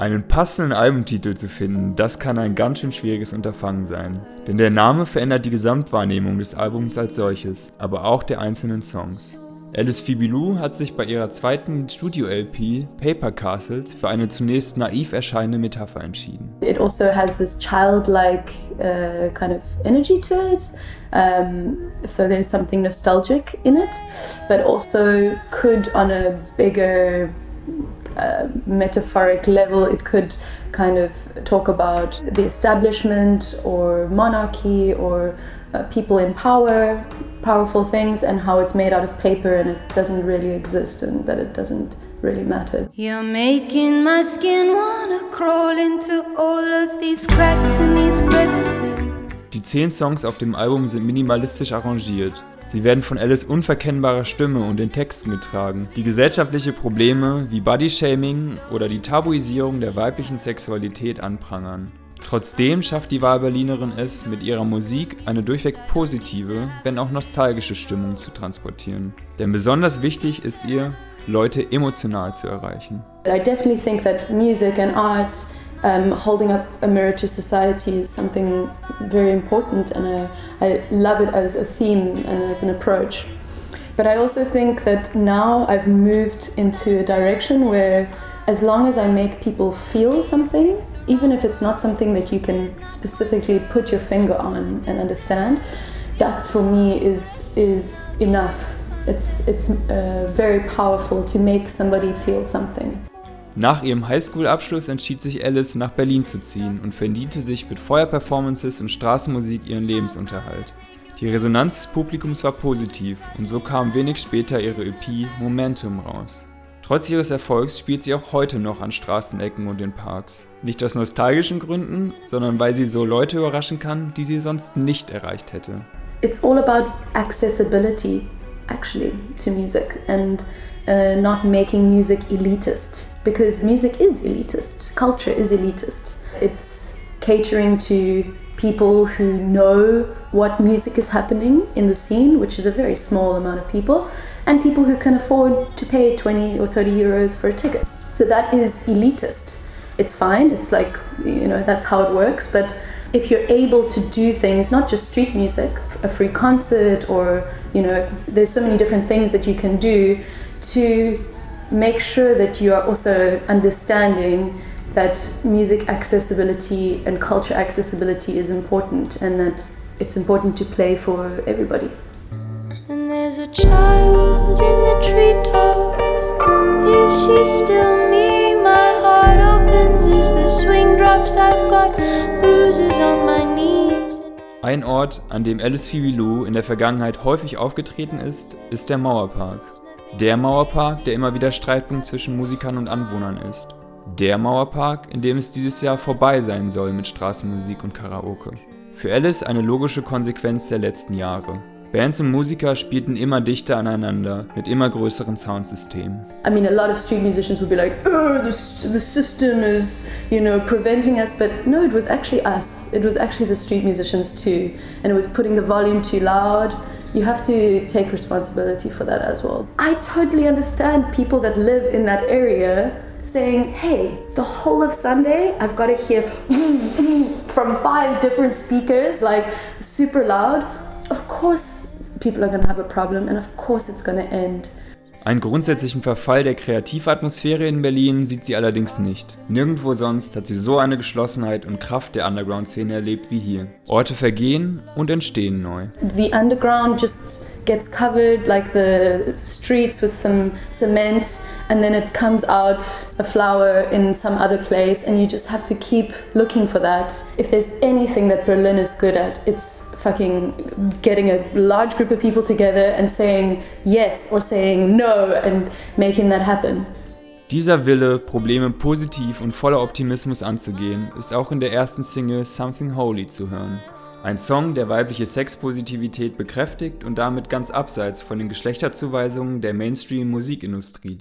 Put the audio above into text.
Einen passenden Albumtitel zu finden, das kann ein ganz schön schwieriges Unterfangen sein. Denn der Name verändert die Gesamtwahrnehmung des Albums als solches, aber auch der einzelnen Songs. Alice Fibilou hat sich bei ihrer zweiten Studio-LP Paper Castles für eine zunächst naiv erscheinende Metapher entschieden. It also has this childlike uh, kind of energy to it. Um, so there's something nostalgic in it, but also could on a bigger metaphoric level, it could kind of talk about the establishment or monarchy or uh, people in power, powerful things, and how it's made out of paper and it doesn't really exist and that it doesn't really matter. You're making my skin wanna crawl into all of these cracks and these crevices. Die zehn Songs auf dem Album sind minimalistisch arrangiert. Sie werden von Alice unverkennbarer Stimme und den Texten getragen, die gesellschaftliche Probleme wie Bodyshaming oder die Tabuisierung der weiblichen Sexualität anprangern. Trotzdem schafft die Wahlberlinerin es, mit ihrer Musik eine durchweg positive, wenn auch nostalgische Stimmung zu transportieren. Denn besonders wichtig ist ihr, Leute emotional zu erreichen. I definitely think that music and art um, holding up a mirror to society is something very important, and I, I love it as a theme and as an approach. But I also think that now I've moved into a direction where, as long as I make people feel something, even if it's not something that you can specifically put your finger on and understand, that for me is is enough. It's it's uh, very powerful to make somebody feel something. Nach ihrem Highschool-Abschluss entschied sich Alice, nach Berlin zu ziehen und verdiente sich mit Feuerperformances und Straßenmusik ihren Lebensunterhalt. Die Resonanz des Publikums war positiv und so kam wenig später ihre EP Momentum raus. Trotz ihres Erfolgs spielt sie auch heute noch an Straßenecken und in Parks. Nicht aus nostalgischen Gründen, sondern weil sie so Leute überraschen kann, die sie sonst nicht erreicht hätte. It's all about accessibility, actually, to music and uh, not making music elitist. Because music is elitist, culture is elitist. It's catering to people who know what music is happening in the scene, which is a very small amount of people, and people who can afford to pay 20 or 30 euros for a ticket. So that is elitist. It's fine, it's like, you know, that's how it works, but if you're able to do things, not just street music, a free concert, or, you know, there's so many different things that you can do to make sure that you are also understanding that music accessibility and culture accessibility is important and that it's important to play for everybody. And there's a child in the treetops. Is she still me? My heart opens as the swing Ein Ort, an dem Alice Fibilou in der Vergangenheit häufig aufgetreten ist, ist der Mauerpark. Der Mauerpark, der immer wieder Streitpunkt zwischen Musikern und Anwohnern ist. Der Mauerpark, in dem es dieses Jahr vorbei sein soll mit Straßenmusik und Karaoke. Für Alice eine logische Konsequenz der letzten Jahre. Bands und Musiker spielten immer dichter aneinander mit immer größeren Soundsystemen. I mean, a lot of street musicians would be like, oh, the, the system is, you know, preventing us. But no, it was actually us. It was actually the street musicians too. And it was putting the volume too loud. You have to take responsibility for that as well. I totally understand people that live in that area saying, hey, the whole of Sunday, I've got to hear from five different speakers, like super loud. Of course, people are to have a problem, and of course, it's to end. Einen grundsätzlichen Verfall der Kreativatmosphäre in Berlin sieht sie allerdings nicht. Nirgendwo sonst hat sie so eine Geschlossenheit und Kraft der Underground-Szene erlebt wie hier. Orte vergehen und entstehen neu. The underground just gets covered like the streets with some cement and then it comes out a flower in some other place and you just have to keep looking for that. If there's anything that Berlin is good at, it's fucking getting a large group of people together and saying yes or saying no and making that happen. Dieser Wille, Probleme positiv und voller Optimismus anzugehen, ist auch in der ersten Single Something Holy zu hören. Ein Song, der weibliche Sexpositivität bekräftigt und damit ganz abseits von den Geschlechterzuweisungen der Mainstream-Musikindustrie liegt.